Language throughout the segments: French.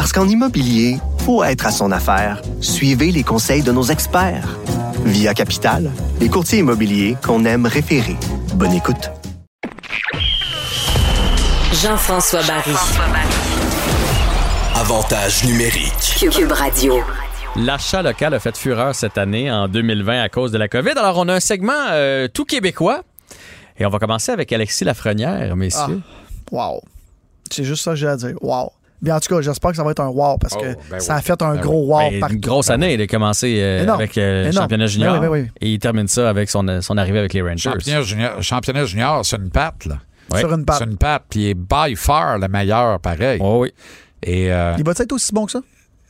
Parce qu'en immobilier, faut être à son affaire. Suivez les conseils de nos experts. Via Capital, les courtiers immobiliers qu'on aime référer. Bonne écoute. Jean-François Barry. Avantage numérique. Cube Radio. L'achat local a fait fureur cette année, en 2020, à cause de la COVID. Alors, on a un segment euh, tout québécois. Et on va commencer avec Alexis Lafrenière, messieurs. Wow. C'est juste ça que j'ai à dire. Wow. Bien, en tout cas, j'espère que ça va être un wow parce que Oh, ben ça a fait un Ben gros wow Ben, partout. Une grosse année. Il a commencé euh, avec euh, le championnat junior. Ben oui, ben oui. Et il termine ça avec son, son arrivée avec les Rangers. Championnat junior, championnat junior, c'est une patte, là. Sur une patte. C'est une patte, puis il est by far le meilleur, pareil. Oh oui. Et euh, Il va être aussi bon que ça?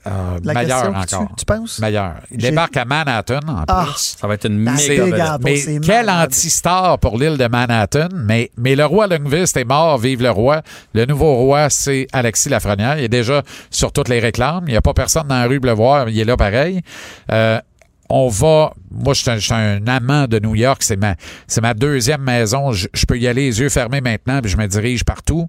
Euh, La meilleur encore. Tu, tu penses? Meilleur. Il débarque à Manhattan, en Ah. plus. Ça va être une méga Mais quel anti-star pour l'île de Manhattan. Mais, mais le roi Lundqvist est mort, vive le roi. Le nouveau roi, c'est Alexis Lafrenière. Il est déjà sur toutes les réclames. Il n'y a pas personne dans la rue pour le voir. Il est là pareil. Euh, on va. Moi, je suis un, je suis un amant de New York. C'est ma, c'est ma deuxième maison. Je, je peux y aller les yeux fermés maintenant, puis je me dirige partout.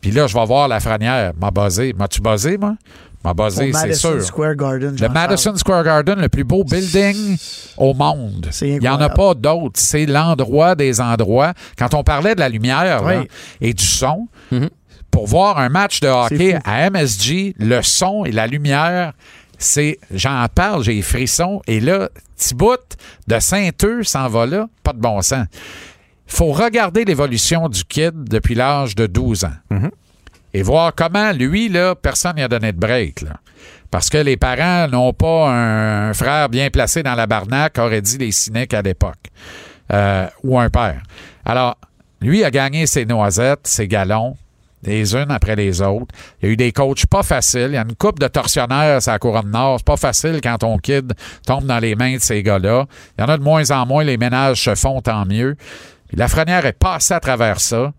Puis là, je vais voir Lafrenière. M'a buzzé. M'as-tu buzzé, moi? M'a buzzé, c'est sûr. Square Garden. Le. Madison Square Garden, le plus beau building au monde. Il n'y en a pas d'autres. C'est l'endroit des endroits. Quand on parlait de la lumière là, et du son, Mhm. pour voir un match de hockey à MSG, le son et la lumière, c'est, j'en parle, j'ai les frissons. Et là, petit bout de Saint-Eux s'en va là, pas de bon sens. faut regarder l'évolution du kid depuis l'âge de 12 ans et voir comment, lui, là, personne n'y a donné de break. Parce que les parents n'ont pas un, frère bien placé dans la barnaque, aurait dit les cyniques à l'époque, Euh, ou un père. Alors, lui a gagné ses noisettes, ses galons, les unes après les autres. Il y a eu des coachs pas faciles. Il y a une coupe de tortionnaires à la couronne nord. C'est pas facile quand ton kid tombe dans les mains de ces gars-là. Il y en a de moins en moins. Les ménages se font, tant mieux. Puis Lafrenière est passé à travers ça.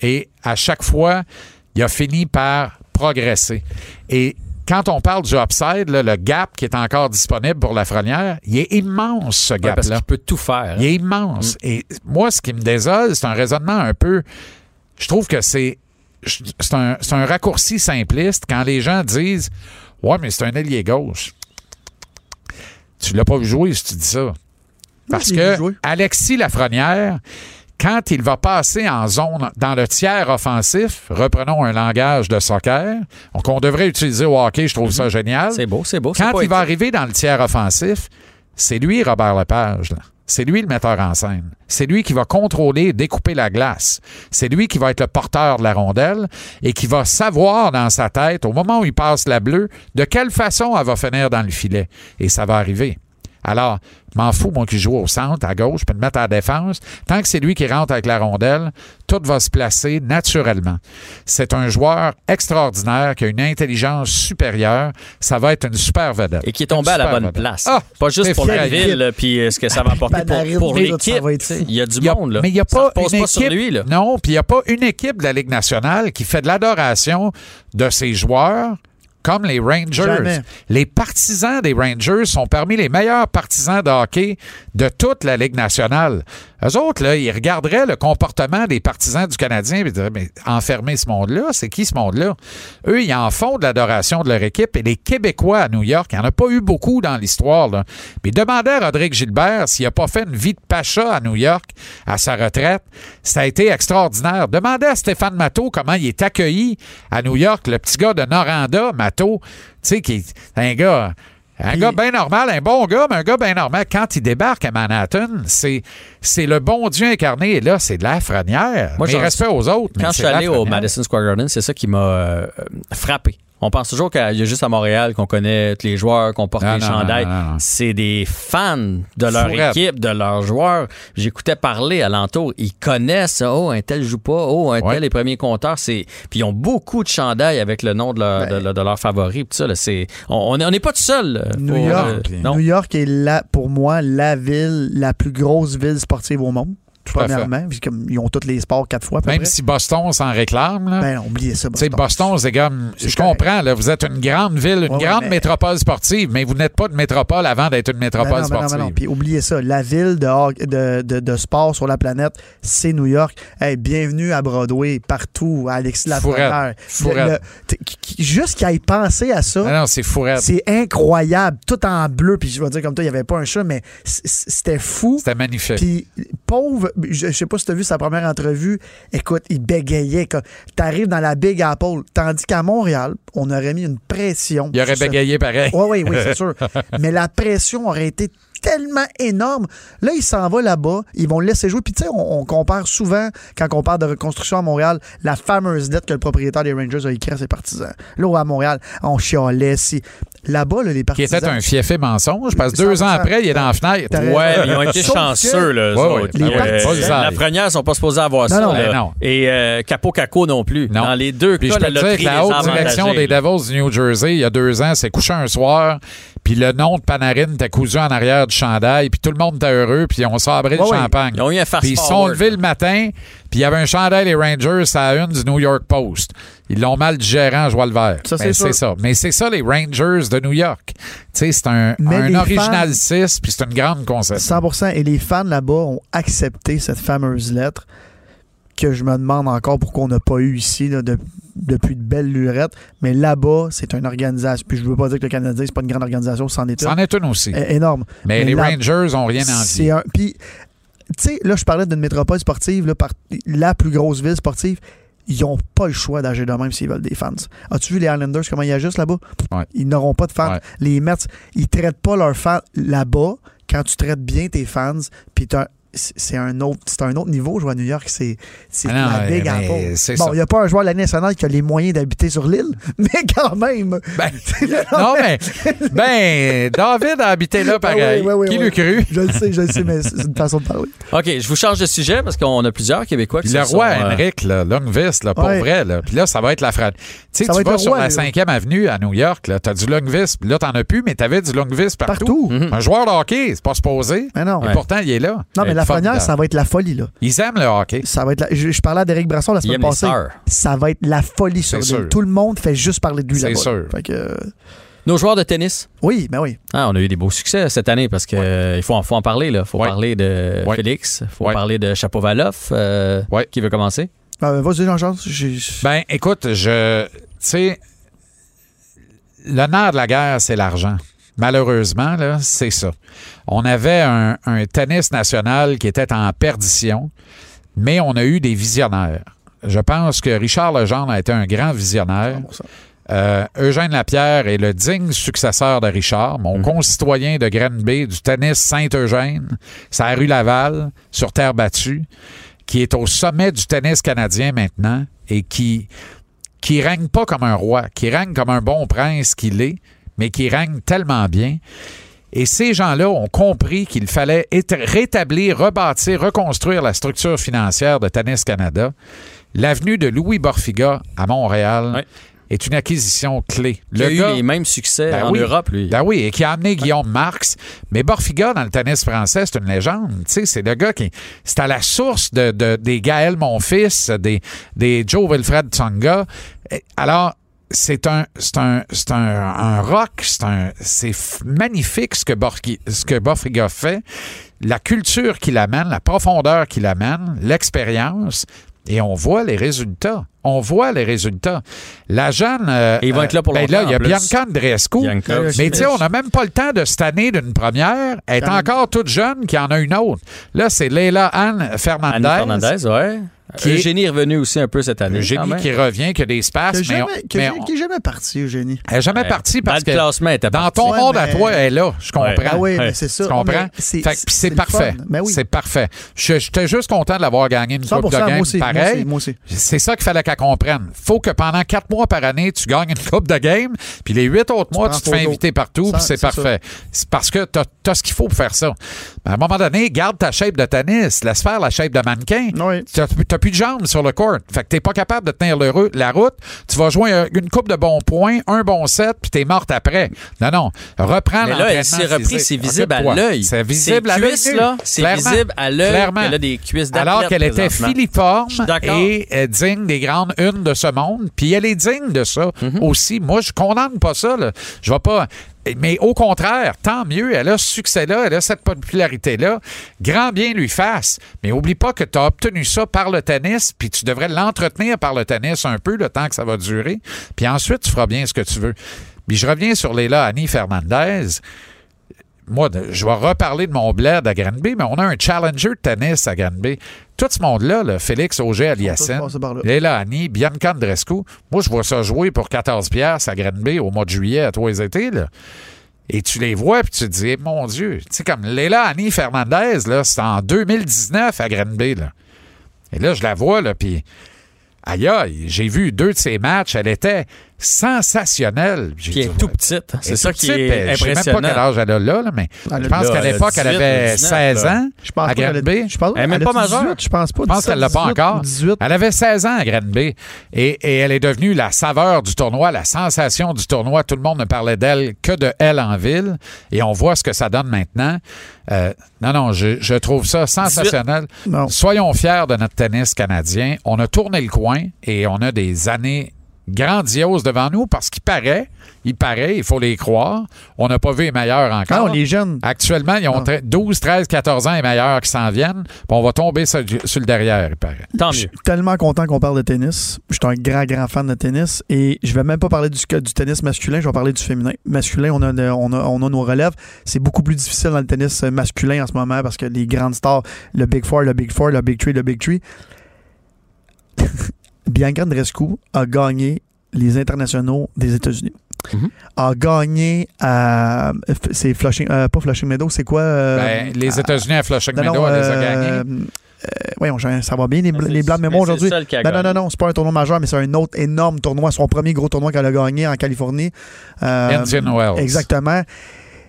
Et à chaque fois, il a fini par progresser. Et quand on parle du upside, là, le gap qui est encore disponible pour Lafrenière, il est immense, ce Ouais, parce gap-là. qu'il peut tout faire. Il est immense. Et moi, ce qui me désole, c'est un raisonnement un peu. Je trouve que c'est. C'est un, c'est un raccourci simpliste quand les gens disent Ouais, mais c'est un ailier gauche. Tu l'as pas vu jouer si tu dis ça. Parce que. Alexis Lafrenière, quand il va passer en zone dans le tiers offensif, reprenons un langage de soccer, donc on devrait utiliser au hockey, je trouve ça génial. C'est beau, c'est beau. c'est Quand il va arriver dans le tiers offensif, c'est lui, Robert Lepage. là. C'est lui le metteur en scène. C'est lui qui va contrôler et découper la glace. C'est lui qui va être le porteur de la rondelle et qui va savoir dans sa tête, au moment où il passe la bleue, de quelle façon elle va finir dans le filet. Et ça va arriver. Alors, m'en fous, moi, qui joue au centre, à gauche, puis me mettre à la défense. Tant que c'est lui qui rentre avec la rondelle, tout va se placer naturellement. C'est un joueur extraordinaire qui a une intelligence supérieure. Ça va être une super vedette. Et qui est tombé à la bonne vedette. place. Ah, pas juste pour la ville, puis euh, ce que ça va apporter pour, pour l'équipe. Il y a du Il y a- monde, là. Mais il n'y a pas une pas équipe. sur lui, là. Non, puis il n'y a pas une équipe de la Ligue nationale qui fait de l'adoration de ses joueurs comme les Rangers. Jamais. Les partisans des Rangers sont parmi les meilleurs partisans de hockey de toute la Ligue nationale. Eux autres, là, ils regarderaient le comportement des partisans du Canadien et diraient, mais enfermer ce monde-là, c'est qui ce monde-là? Eux, ils en font de l'adoration de leur équipe et les Québécois à New York, il n'y en a pas eu beaucoup dans l'histoire. Mais demandez à Rodrigue Gilbert s'il n'a pas fait une vie de pacha à New York à sa retraite. Ça a été extraordinaire. Demandez à Stéphane Matteau comment il est accueilli à New York, le petit gars de Noranda, Matteau, tu sais, qui est un gars. Un Puis- gars bien normal, un bon gars, mais un gars bien normal. Quand il débarque à Manhattan, c'est, c'est le bon Dieu incarné. Et là, c'est de la frenière. Moi, mais j'en- respect aux autres. mais Quand je suis allé au. Madison Square Garden, c'est ça qui m'a euh, frappé. On pense toujours qu'il y a juste à Montréal qu'on connaît tous les joueurs, qu'on porte Non, les non, chandails. C'est des fans de leur Fourette. équipe, de leurs joueurs. J'écoutais parler alentour. Ils connaissent, oh, un tel joue pas, oh, un Ouais. tel est premier compteur. C'est... Puis ils ont beaucoup de chandails avec le nom de leur, Ben. de, de leur favori. Puis ça, là, c'est... On on n'est pas tout seul. là, New pour, York. euh, non. New York est la, pour moi la ville, la plus grosse ville sportive au monde. Tout. Premièrement, vu comme ils ont tous les sports quatre fois Même près. si Boston s'en réclame, là. Ben non, oubliez ça. Tu sais, Boston, c'est comme. Je correct. comprends, là, vous êtes une grande ville, une Ouais, ouais, grande mais- métropole sportive, mais vous n'êtes pas de métropole avant d'être une Ben métropole non, ben non, sportive. ben non. Puis oubliez ça, la ville de, de, de, de sport sur la planète, c'est New York. Hey, bienvenue à Broadway, partout, à Alexis Lafrenière. Juste qu'il ait pensé à ça. Ah non, c'est. C'est incroyable, tout en bleu. Puis je vais dire comme toi, il n'y avait pas un chat, mais c'était fou. C'était magnifique. Puis, pauvre, je, je sais pas si tu as vu sa première entrevue. Écoute, il bégayait. quand T'arrives dans la Big Apple. Tandis qu'à Montréal, on aurait mis une pression. Il aurait bégayé pareil. Oui, oui, oui, c'est sûr. Mais la pression aurait été tellement énorme. Là, il s'en va là-bas. Ils vont le laisser jouer. Puis, tu sais, on, on compare souvent, quand on parle de reconstruction à Montréal, la fameuse lettre que le propriétaire des Rangers a écrite à ses partisans. Là, à Montréal, on chialait. Si... Là-bas, là, les Qui partisans. était un fiefé mensonge, parce que deux 100%. ans après, il est dans la fenêtre. Ouais, ils ont été Sauf chanceux, que- là. Ouais. Les Euh, partisans- la première, ils sont pas supposés avoir Non, ça. non. là. Ben non. Et euh, Capo Caco non plus. Non. Dans les deux Puis cas, je peux la te dire que la les haute direction des. Devils du New Jersey, il y a deux ans, c'est couché un soir, puis le nom de Panarin était cousu en arrière du chandail, puis tout le monde était heureux, puis on sabré le Ouais, ouais. champagne. Ils ont eu un Puis ils se sont levés le matin, puis il y avait un chandail des Rangers à la une du New York Post. Ils l'ont mal digéré en joie le vert. Ça, c'est Ben, ça. Mais c'est ça, les Rangers de New York. Tu sais, c'est un, original fans- 6, puis c'est une grande concession. 100% Et les fans là-bas ont accepté cette fameuse lettre que je me demande encore pourquoi on n'a pas eu ici là, de- depuis de belles lurettes. Mais là-bas, c'est une organisation. Puis je veux pas dire que le Canadien, c'est pas une grande organisation, c'en est une. C'en est une aussi. É- énorme. Mais, mais les là- Rangers ont rien un. Puis, tu sais, là, je parlais d'une métropole sportive, là, par, la plus grosse ville sportive. Ils n'ont pas le choix d'agir de même s'ils veulent des fans. As-tu vu les Islanders, comment ils agissent là-bas? Ouais. Ils n'auront pas de fans. Ouais. Les Mets, ils traitent pas leurs fans là-bas. Quand tu traites bien tes fans, puis c'est c'est un autre c'est un autre niveau jouer à New York c'est c'est Ah non, la big apple. bon il n'y a pas un joueur de la Ligue nationale qui a les moyens d'habiter sur l'île mais quand même Ben, non, mais ben, David a habité là pareil. Ah oui, oui, oui, Qui oui. l'eût cru? je le sais je le sais mais c'est une façon de parler OK, je vous change de sujet parce qu'on a plusieurs Québécois qui Puis le roi sont, euh, Henrik, là, Longvis, là, pour Ouais. vrai, là. Puis là, ça va être la fraude. Tu sais, tu vas sur roi, la là. 5e avenue à New York, là, t'as du Longvis. Puis là, t'en as plus, mais t'avais du Longvis partout. partout Mhm. Un joueur de hockey, c'est pas supposé. mais non Et Ouais. pourtant, il est là. non mais la Formidable. première ça va être la folie là Ils aiment le hockey. ça va être la- je, je parlais à Derek Brasson la semaine passée ça va être la folie sur C'est l'île tout le monde fait juste parler de lui C'est là-bas sûr. Fait que, euh, Nos joueurs de tennis? oui ben oui Ah, on a eu des beaux succès cette année parce que euh, il faut, en- faut en parler. Il faut Ouais. parler de Ouais. Félix. Il faut Ouais. parler de Chapovalov. euh, Ouais. Qui veut commencer? Euh, vas-y Jean-Charles Ben, écoute, je. Tu sais, le nerf de la guerre, c'est l'argent. Malheureusement, là, c'est ça. On avait un, un tennis national qui était en perdition, mais on a eu des visionnaires. Je pense que Richard Legendre a été un grand visionnaire. Ça. Euh, Eugène Lapierre est le digne successeur de Richard, mon Mhm. concitoyen de Granby, du tennis Saint-Eugène, c'est à rue Laval, sur terre battue, qui est au sommet du tennis canadien maintenant et qui qui règne pas comme un roi, qui règne comme un bon prince qu'il est, mais qui règne tellement bien. Et ces gens-là ont compris qu'il fallait éta- rétablir, rebâtir, reconstruire la structure financière de Tennis Canada. L'avenue de Louis Borfiga à Montréal est une acquisition clé. Il a eu gars- les mêmes succès Ben en oui. Europe, lui. ben oui, et qui a amené Guillaume Marx. Mais Borfiga, dans le tennis français, c'est une légende. C'est le gars qui. C'est à la source de, de- des Gaël Monfils, des, des Joe Wilfred Tsonga. Alors, c'est un, c'est un, c'est un, un rock, c'est un, c'est f- magnifique ce que, Borghi- ce que fait, la culture qu'il amène, la profondeur qu'il amène, l'expérience, et on voit les résultats. On voit les résultats. La jeune. euh, ils vont être là pour ben là, il y a. Bianca Andreescu. Mais tu sais, on n'a même pas le temps de cette année d'une première. Elle est encore toute jeune qui en a une autre. Là, c'est Leila Anne Fernandez. Fernandez, ouais. Qui est Eugénie est revenue aussi un peu cette année. Eugénie qui revient, qui a des Qui jamais, on- qui mais jamais- on- qui est jamais parti, Eugénie. elle n'est jamais Ouais. partie Dans parce le que classement, était dans partie. ton Ouais, monde à toi, elle est là. Je comprends. Ah oui, Ouais. mais c'est ça. Tu comprends? C'est- parfait. Mais oui. C'est parfait. Je- J'étais juste content de l'avoir gagné une 100%, coupe de moi game aussi, moi pareil. aussi, moi aussi. C'est ça qu'il fallait qu'elle comprenne. faut que pendant quatre mois par année, tu gagnes une coupe de game, puis les huit autres mois, tu te fais inviter partout, puis c'est parfait. C'est parce que tu as, ce qu'il faut pour faire ça. Mais à un moment donné, garde ta shape de tennis, laisse faire la shape de mannequin. Oui. Tu n'as plus de jambes sur le court. Fait que tu pas capable de tenir le la route. Tu vas jouer un- une coupe de bons points, un bon set, puis tu es morte après. Non, non. Reprends Mais là, l'entraînement elle s'est repris, c'est visible à l'œil. C'est visible à l'œil. c'est visible à l'œil Clairement. qu'elle a des cuisses Alors qu'elle était filiforme et euh, digne des grandes unes de ce monde. Puis elle est digne de ça Mhm. aussi. Moi, je condamne pas ça. Là. Je vais pas. Mais au contraire, tant mieux, elle a ce succès-là, elle a cette popularité-là. Grand bien lui fasse. Mais oublie pas que tu as obtenu ça par le tennis, puis tu devrais l'entretenir par le tennis un peu, le temps que ça va durer. Puis ensuite, tu feras bien ce que tu veux. Puis je reviens sur Léla Annie Fernandez moi, je vais reparler de mon bled à Granby, mais on a un challenger de tennis à Granby. Tout ce monde-là, là, Félix par là. Léla Annie, Bianca Andrescu, moi, je vois ça jouer pour 14 piastres à Granby au mois de juillet à tous les étés. Là. Et tu les vois, puis tu te dis, Eh, mon Dieu, tu sais, comme Léla Annie Fernandez, là, c'est en 2019 à Granby. Là. Et là, je la vois, là, puis aïe, aïe, j'ai vu deux de ses matchs, elle était sensationnelle. Elle est dit, tout petite. Elle C'est est ça qui petite, est elle- Je sais même pas quel impressionnant. âge elle a là, là, mais Elle je pense qu'à l'époque, elle 18, avait 19, 16 là. ans Je pense à Granby. Je pense, Elle est même pas 18, majeure. Je pense pas. Je pense qu'elle l'a pas 17, encore. 18. Elle avait 16 ans à Granby. Et, et elle est devenue la saveur du tournoi, la sensation du tournoi. Tout le monde ne parlait d'elle que de elle en ville. Et on voit ce que ça donne maintenant. Euh, non, non, je, je trouve ça sensationnel. Non. Soyons fiers de notre tennis canadien. On a tourné le coin et on a des années grandioses devant nous parce qu'il paraît, il paraît, il faut les croire. On n'a pas vu les meilleurs encore. Non, les jeunes. Actuellement, ils ont Non. tre- 12, 13, 14 ans et meilleurs qui s'en viennent. Puis on va tomber sur, sur le derrière, il paraît. Tant Je mieux. suis tellement content qu'on parle de tennis. Je suis un grand, grand fan de tennis. Et je vais même pas parler du, du tennis masculin, je vais parler du féminin. Masculin, on a, on a, on a nos relèves. C'est beaucoup plus difficile dans le tennis masculin en ce moment parce que les grandes stars, le Big Four, le Big Four, le Big Three, le Big Three. Bianca Andreescu a gagné les internationaux des États-Unis. Mhm. A gagné à. C'est Flushing. euh, pas Flushing Meadow, c'est quoi euh, Ben, les à- États-Unis à Flushing non, Meadow, non, elle les a euh, gagnés. euh, voyons, ça va bien, les, bl- les blancs de mémoire aujourd'hui. C'est le seul qui a Non, non, non, non, c'est pas un tournoi majeur, mais c'est un autre énorme tournoi. Son premier gros tournoi qu'elle a gagné en Californie. Euh, Indian Wells. Exactement.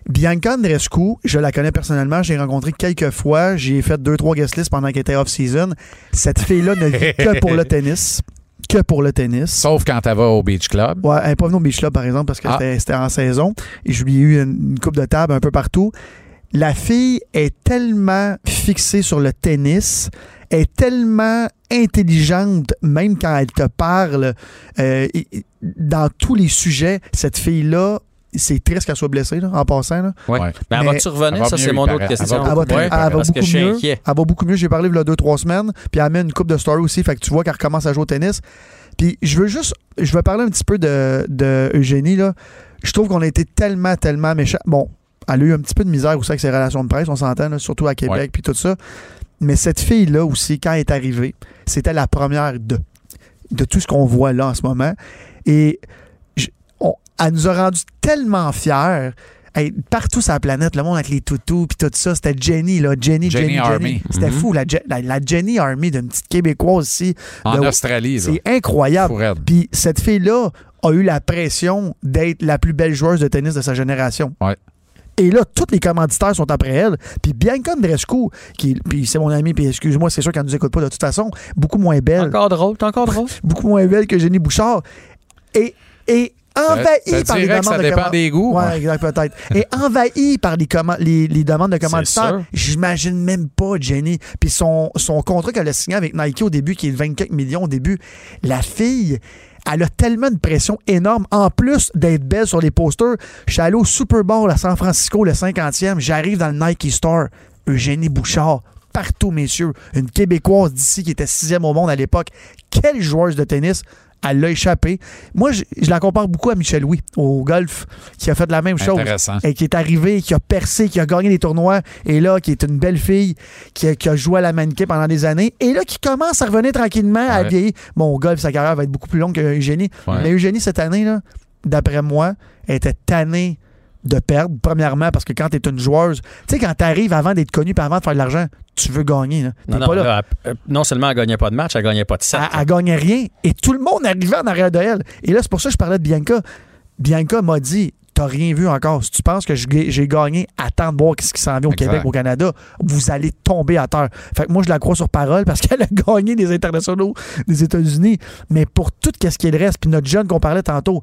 Bianca Andreescu, je la connais personnellement, j'ai rencontré quelques fois, j'ai fait deux, trois guest lists pendant qu'elle était off-season. Cette fille-là ne vit que pour le tennis. Que pour le tennis. Sauf quand elle va au Beach Club. Ouais, elle n'est pas venue au Beach Club, par exemple, parce que Ah. c'était- en saison. Et je lui ai eu une, une coupe de table un peu partout. La fille est tellement fixée sur le tennis, est tellement intelligente, même quand elle te parle, euh, dans tous les sujets. Cette fille-là, c'est triste qu'elle soit blessée, là, en passant. là. Ouais. Mais elle va-tu Elle revenir? va Ça, mieux, c'est mon paraît. autre Elle va question. beaucoup Elle va, elle va parce que je beaucoup suis mieux. inquiet. Elle va beaucoup mieux. J'ai parlé il y a deux, trois semaines. Puis elle met une coupe de story aussi. Fait que tu vois qu'elle recommence à jouer au tennis. Puis je veux juste. Je veux parler un petit peu de, de Eugénie. Là. Je trouve qu'on a été tellement, tellement méchants. Bon, elle a eu un petit peu de misère aussi avec ses relations de presse, on s'entend, là, surtout à Québec, puis tout ça. Mais cette fille-là aussi, quand elle est arrivée, c'était la première de, de tout ce qu'on voit là en ce moment. Et elle nous a rendus tellement fiers. Hey, partout sur la planète, le monde avec les toutous puis tout ça, c'était Jenny, là. Jenny, Jenny, Jenny Army. C'était Mhm. fou, la, Je- la, la Jenny Army d'une petite Québécoise ici. En de- Australie, là. C'est incroyable. Puis cette fille-là a eu la pression d'être la plus belle joueuse de tennis de sa génération. Ouais. Et là, tous les commanditaires sont après elle. Puis Bianca Andreescu, qui, puis c'est mon ami, puis excuse-moi, c'est sûr qu'elle nous écoute pas de toute façon, beaucoup moins belle, Encore drôle, t'es encore drôle. beaucoup moins belle que Jenny Bouchard, et, et envahie Ça par les demandes ça de dépend des goûts. Ouais, exact, peut-être. Et envahi par les, les, les demandes de commanditaires. J'imagine même pas, Jenny. Puis son, son contrat qu'elle a signé avec Nike au début, qui est de 24 millions au début, la fille, elle a tellement de pression énorme. En plus d'être belle sur les posters, je suis allé au Super Bowl à San Francisco, le 50e. J'arrive dans le Nike Store. Eugénie Bouchard. Partout, messieurs. Une Québécoise d'ici qui était sixième au monde à l'époque. Quelle joueuse de tennis! Elle l'a échappé. Moi, je, je la compare beaucoup à Michel Louis au golf, qui a fait la même chose. Et qui est arrivé, qui a percé, qui a gagné des tournois, et là, qui est une belle fille, qui a, qui a joué à la mannequin pendant des années, et là, qui commence à revenir tranquillement à vieillir. Bon, au golf, sa carrière va être beaucoup plus longue que Eugénie. Ouais. Mais Eugénie, cette année, là, d'après moi, elle était tannée de perdre. Premièrement, parce que quand tu es une joueuse, tu sais, quand tu arrives avant d'être connue puis avant de faire de l'argent, tu veux gagner. là. Non, non, pas là. là, elle- euh, non seulement elle gagnait pas de match, elle gagnait pas de set. Elle, elle gagnait rien. Et tout le monde arrivait en arrière de elle. Et là, c'est pour ça que je parlais de Bianca. Bianca m'a dit T'as rien vu encore. Si tu penses que j'ai gagné, attends de voir ce qui s'en vient au Exact. Québec, au Canada, vous allez tomber à terre. Fait que moi, je la crois sur parole parce qu'elle a gagné des internationaux des États-Unis. Mais pour tout ce qui est le reste, puis notre jeune qu'on parlait tantôt,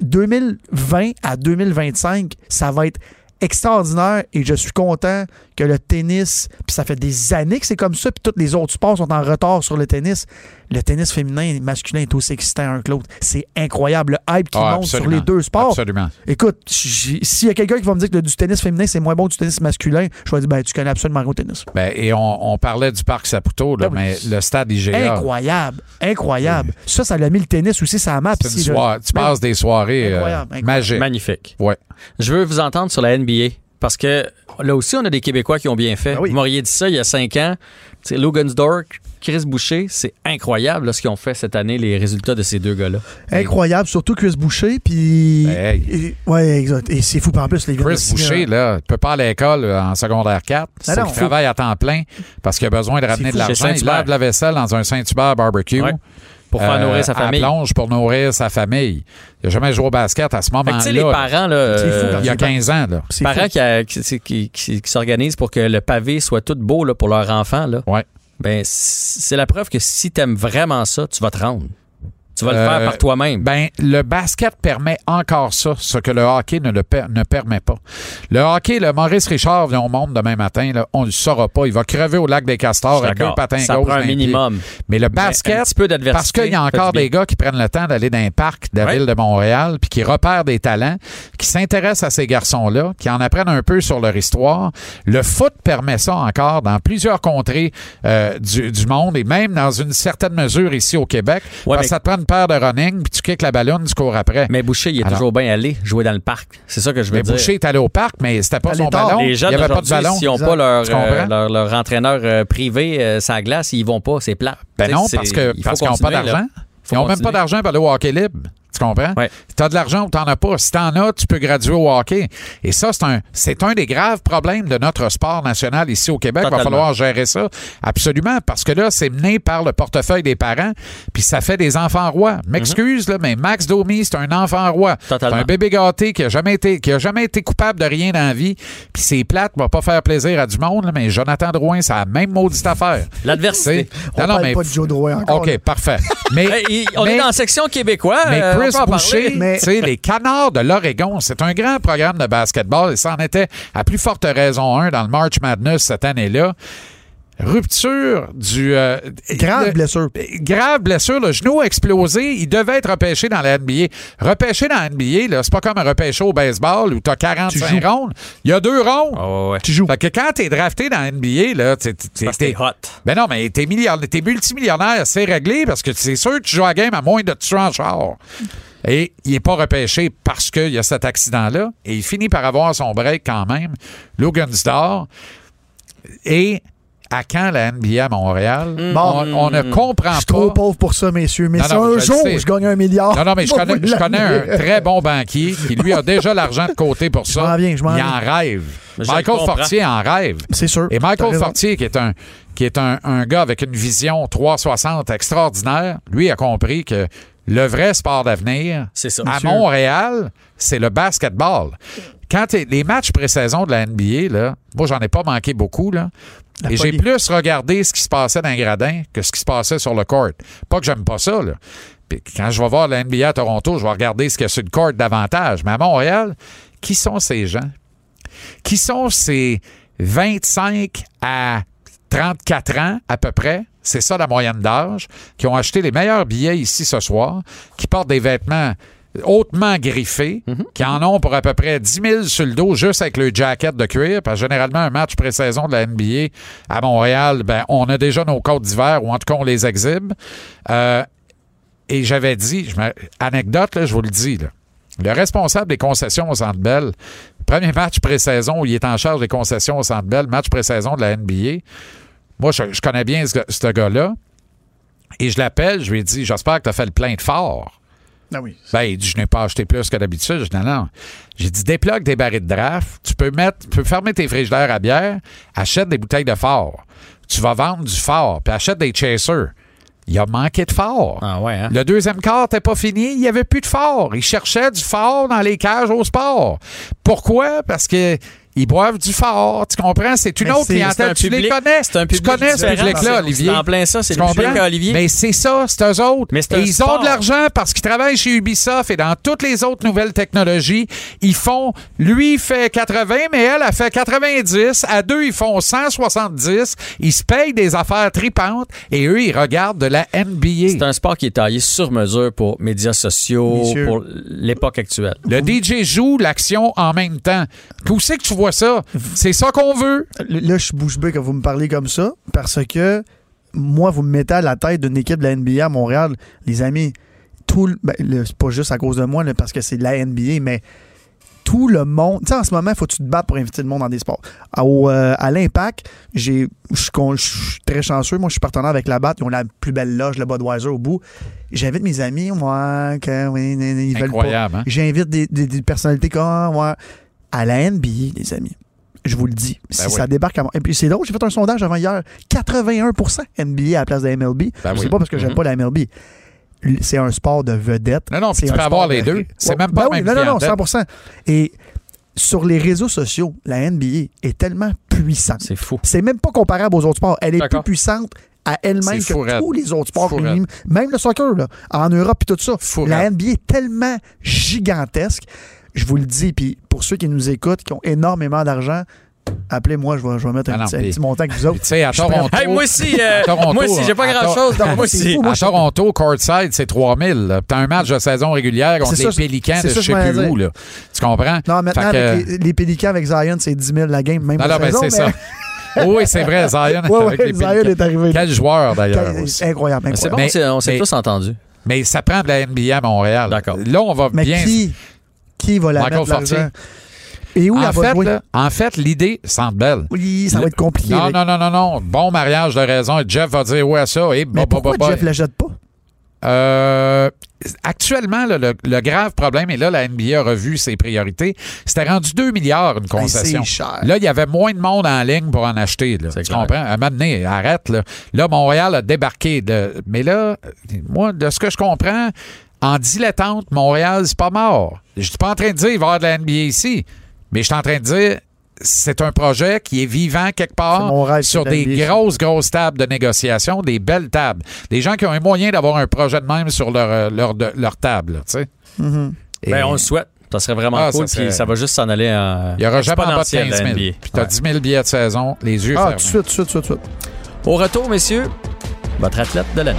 2020 à 2025, ça va être extraordinaire et je suis content que le tennis, puis ça fait des années que c'est comme ça, puis tous les autres sports sont en retard sur le tennis. Le tennis féminin et masculin est aussi excitant un que l'autre. C'est incroyable. Le hype qui Ah, monte sur les deux sports. Absolument. Écoute, s'il y a quelqu'un qui va me dire que le- du tennis féminin c'est moins bon que du tennis masculin, je vais dire ben tu connais absolument rien au tennis. Ben, et on, on parlait du parc Saputo, là, oui. mais le stade IGA. Incroyable, incroyable. Ça, ça l'a mis le tennis aussi la map. soirée- tu passes des soirées euh, incroyable. magiques. Magnifique. Ouais. Je veux vous entendre sur la NBA parce que là aussi, on a des Québécois qui ont bien fait. Ben oui. Vous m'auriez dit ça il y a cinq ans. Tu sais, Logansdorf, Chris Boucher, c'est incroyable là, ce qu'ils ont fait cette année, les résultats de ces deux gars-là. Incroyable, surtout Chris Boucher, puis... Ben, hey. Et- ouais, exact. Et c'est fou, en plus, les Chris Boucher, là, il peut pas aller à l'école euh, en secondaire 4. Ah C'est qu'il travaille à temps plein parce qu'il a besoin de ramener de l'argent. Il lave la vaisselle dans un Saint-Hubert barbecue. Ouais. Pour faire euh, nourrir sa à famille. plonge pour nourrir sa famille. Il n'a jamais joué au basket à ce que, tu sais, les moment-là. parents, là, fou, euh, Il y a 15 ans, là. C'est parents fou. qui, a- qui, qui- qui- qui- qui s'organisent pour que le pavé soit tout beau là, pour leur enfant, là, Ouais. ben, c'est la preuve que si t'aimes vraiment ça, tu vas te rendre. Tu vas le Euh, faire par toi-même. Ben, le basket permet encore ça, ce que le hockey ne, le per- ne permet pas. Le hockey, le Maurice Richard vient au monde demain matin, là, on ne le saura pas. Il va crever au lac des Castors avec deux patins ça gauche prend un pied. minimum. Mais le un basket, peu d'adversité parce qu'il y a encore des gars qui prennent le temps d'aller dans un parc de la Ouais. ville de Montréal, puis qui repèrent des talents, qui s'intéressent à ces garçons-là, qui en apprennent un peu sur leur histoire. Le foot permet ça encore dans plusieurs contrées euh, du, du monde et même dans une certaine mesure ici au Québec. Ouais, parce mais- que ça te prend une paire de running, puis tu kicks la ballonne, tu cours après. Mais Boucher, il est Alors- toujours bien allé jouer dans le parc. C'est ça que je veux Mais dire. Boucher est allé au parc, mais c'était pas son tard. ballon. Les Il jeunes n'y avait pas de aujourd'hui, ballon. s'ils n'ont pas leur, euh, leur, leur entraîneur euh, privé euh, sa glace, ils vont pas, c'est plat. Ben non, parce il qu'ils n'ont pas d'argent. Ils n'ont même pas d'argent pour aller au hockey libre. Tu comprends? Ouais. Tu as de l'argent ou tu n'en as pas. Si tu en as, tu peux graduer au hockey. Et ça, c'est un, c'est un des graves problèmes de notre sport national ici au Québec. Il va falloir gérer ça. Absolument. Parce que là, c'est mené par le portefeuille des parents, puis ça fait des enfants rois. M'excuse, là, mais Max Domi, c'est un enfant roi. C'est Totalement. un bébé gâté qui a jamais été, qui a jamais été coupable de rien dans la vie. Puis c'est plate, va pas faire plaisir à du monde, là, mais Jonathan Drouin, c'est la même maudite affaire. L'adversité. On parle pas de Joe Drouin encore. OK, là. parfait. Mais, on mais- est dans la section québécois. mais euh, Chris Boucher. Mais- les Canards de l'Oregon, c'est un grand programme de basketball et ça en était à plus forte raison un dans le March Madness cette année-là. Rupture du... euh, Grave le- blessure. Grave blessure, le genou a explosé. Il devait être repêché dans la NBA. Repêché dans la NBA, là, c'est pas comme un repêché au baseball où tu as 45 joues. rondes. Il y a deux rondes. Ah ouais, ouais. Tu joues. Fait que quand t'es drafté dans la NBA, là, t'es- t'es- hot. ben non, mais t'es milliardaire, t'es multimillionnaire, c'est réglé parce que c'est sûr que tu joues à la game à moins de tuer en char. Et il n'est pas repêché parce qu'il y a cet accident-là. Et il finit par avoir son break quand même. Logansdor. Et à quand la NBA à Montréal? Bon. on, on ne comprend Je suis trop pas. pauvre pour ça, messieurs. Mais Non, non, un je jour je gagne un milliard. Non, non, mais je on connais, je connais un très bon banquier qui, lui, a déjà l'argent de côté pour ça. m'en viens, je il viens. en rêve. Mais je Michael. Fortier en rêve. C'est sûr. Et Michael. Fortier, qui est un qui est un, un gars avec une vision 360 extraordinaire, lui a compris que le vrai sport d'avenir à. Montréal, c'est le basketball. Quand les matchs pré-saison de la NBA, là, moi j'en ai pas manqué beaucoup là. La et j'ai plus regardé ce qui se passait dans les gradins que ce qui se passait sur le court. Pas que j'aime pas ça, là. Puis quand je vais voir la NBA à Toronto, je vais regarder ce qu'il y a sur le court davantage. Mais à Montréal, qui sont ces gens? Qui sont ces 25 à 34 ans à peu près? C'est ça la moyenne d'âge, qui ont acheté les meilleurs billets ici ce soir, qui portent des vêtements hautement griffés, Mhm. qui en ont pour à peu près 10 000 sur le dos juste avec le jacket de cuir. Parce que généralement, un match pré-saison de la NBA à Montréal, ben, on a déjà nos codes d'hiver ou en tout cas, on les exhibe. Euh, et j'avais dit, je anecdote, là, je vous le dis, là, le responsable des concessions au Centre Bell, premier match pré-saison où il est en charge des concessions au Centre Bell, match pré-saison de la NBA. Moi, je, je connais bien ce, ce gars-là. Et je l'appelle, je lui ai dit, j'espère que tu as fait le plein de fort. Ah oui. Ben, il dit, je n'ai pas acheté plus que d'habitude. Je dis, non, non. J'ai dit, déplogue des barils de draft. Tu peux mettre, tu peux fermer tes frigidaires à bière. Achète des bouteilles de fort. Tu vas vendre du fort. Puis achète des chasers. Il a manqué de fort. Ah ouais, hein? Le deuxième quart n'était pas fini. Il n'y avait plus de fort. Il cherchait du fort dans les cages au sport. Pourquoi? Parce que ils boivent du fort. Tu comprends? C'est une Mais autre clientèle. un Tu les connais. C'est un tu connais ce public-là, Olivier. En plein ça, c'est Tu le comprends? public Olivier. Mais c'est ça, c'est eux autres. Mais c'est Et un ils sport. ont de l'argent parce qu'ils travaillent chez Ubisoft et dans toutes les autres nouvelles technologies. Ils font, lui, il fait 80, mais elle a fait 90. À deux, ils font 170. Ils se payent des affaires tripantes et eux, ils regardent de la NBA. C'est un sport qui est taillé sur mesure pour médias sociaux, pour l'époque actuelle. Le DJ joue l'action en même temps. Où c'est que tu vois ça? C'est ça qu'on veut. Là, je suis bouche bée quand vous me parlez comme ça, parce que moi, vous me mettez à la tête d'une équipe de la NBA à Montréal. Les amis, tout ben, c'est pas juste à cause de moi, là, parce que c'est de la NBA, mais tout le monde. Tu sais, en ce moment, il faut que tu te battes pour inviter le monde dans des sports. Au, euh, à l'Impact, je suis très chanceux. Moi, je suis partenaire avec la BAT. Ils ont la plus belle loge, le Budweiser au bout. J'invite mes amis, moi, ils veulent pas. Hein? J'invite des, des- des personnalités comme ouais. À la NBA, les amis. Je vous le dis, si Ben oui. ça débarque à Et puis c'est drôle, j'ai fait un sondage avant hier. 81% NBA à la place de la MLB. Ben oui. pas parce que j'aime Mhm. pas la MLB. C'est un sport de vedette. Non, non, C'est tu peux avoir les de- deux. C'est Ouais, même pas ben oui, même Non, non, non, clientèle. 100 Et sur les réseaux sociaux, la NBA est tellement puissante. C'est fou. C'est même pas comparable aux autres sports. Elle est plus puissante à elle-même C'est que tous les autres sports. Même le soccer, là, en Europe et tout ça. La. NBA est tellement gigantesque. Je vous le dis, puis pour ceux qui nous écoutent, qui ont énormément d'argent, appelez-moi, je vais, je vais mettre un, Ah non, petit, un puis- petit montant avec vous autres. Puis, Tu sais, à Toronto. Hey, moi aussi, euh, Toronto, moi aussi, j'ai pas à grand Tor- chose. Non, moi c'est aussi. fou, moi, À je- Toronto, courtside, c'est 3000. là. T'as un match de saison régulière contre C'est les ça, Pélicans de je que sais plus où. Là. Tu comprends? Non, maintenant, que- avec les, les Pélicans avec Zion, c'est 10 000 la game, même Non, pas non, ben, saison, c'est ça. oui, c'est vrai, Zion est Ouais, avec ouais, les Zion Pélicans. est arrivé. Quel joueur, d'ailleurs. Incroyable, C'est bon, on s'est tous entendus. Mais ça prend de la NBA à Montréal. D'accord. Là, on va Mais bien. qui, qui va la Michael mettre l'argent? Et où en, fait, là, en fait, l'idée, Centre Bell. Oui, ça va être compliqué. Non, avec- non, non, non, non. Bon mariage de raison. Et Jeff va dire ouais à ça. Et Mais pourquoi. Jeff la jette pas? Euh, actuellement, là, le, le grave problème, et là, la NBA a revu ses priorités, c'était rendu 2 milliards une concession. c'est cher. Là, il y avait moins de monde en ligne pour en acheter. Là. Tu clair. comprends? À un moment donné, arrête. Là. là, Montréal a débarqué. de- mais là, moi, de ce que je comprends, en dilettante, Montréal, c'est pas mort. Je suis pas en train de dire qu'il va y avoir de la NBA ici, mais je suis en train de dire c'est un projet qui est vivant quelque part rêve, sur des NBA. grosses, grosses tables de négociation, des belles tables. Des gens qui ont un moyen d'avoir un projet de même sur leur, euh, leur, de- leur table. là, tu sais. Mhm. Et Ben, on le souhaite. Ça serait vraiment Ah, cool. ça serait- ça va juste s'en aller en. Il n'y aura jamais en bas de exponentiel, 15 la 000. NBA. Puis tu as Ouais. 10 000 billets de saison, les yeux Ah, fermés. tout de suite, tout de suite, tout de suite. Au retour, messieurs, votre athlète de l'année.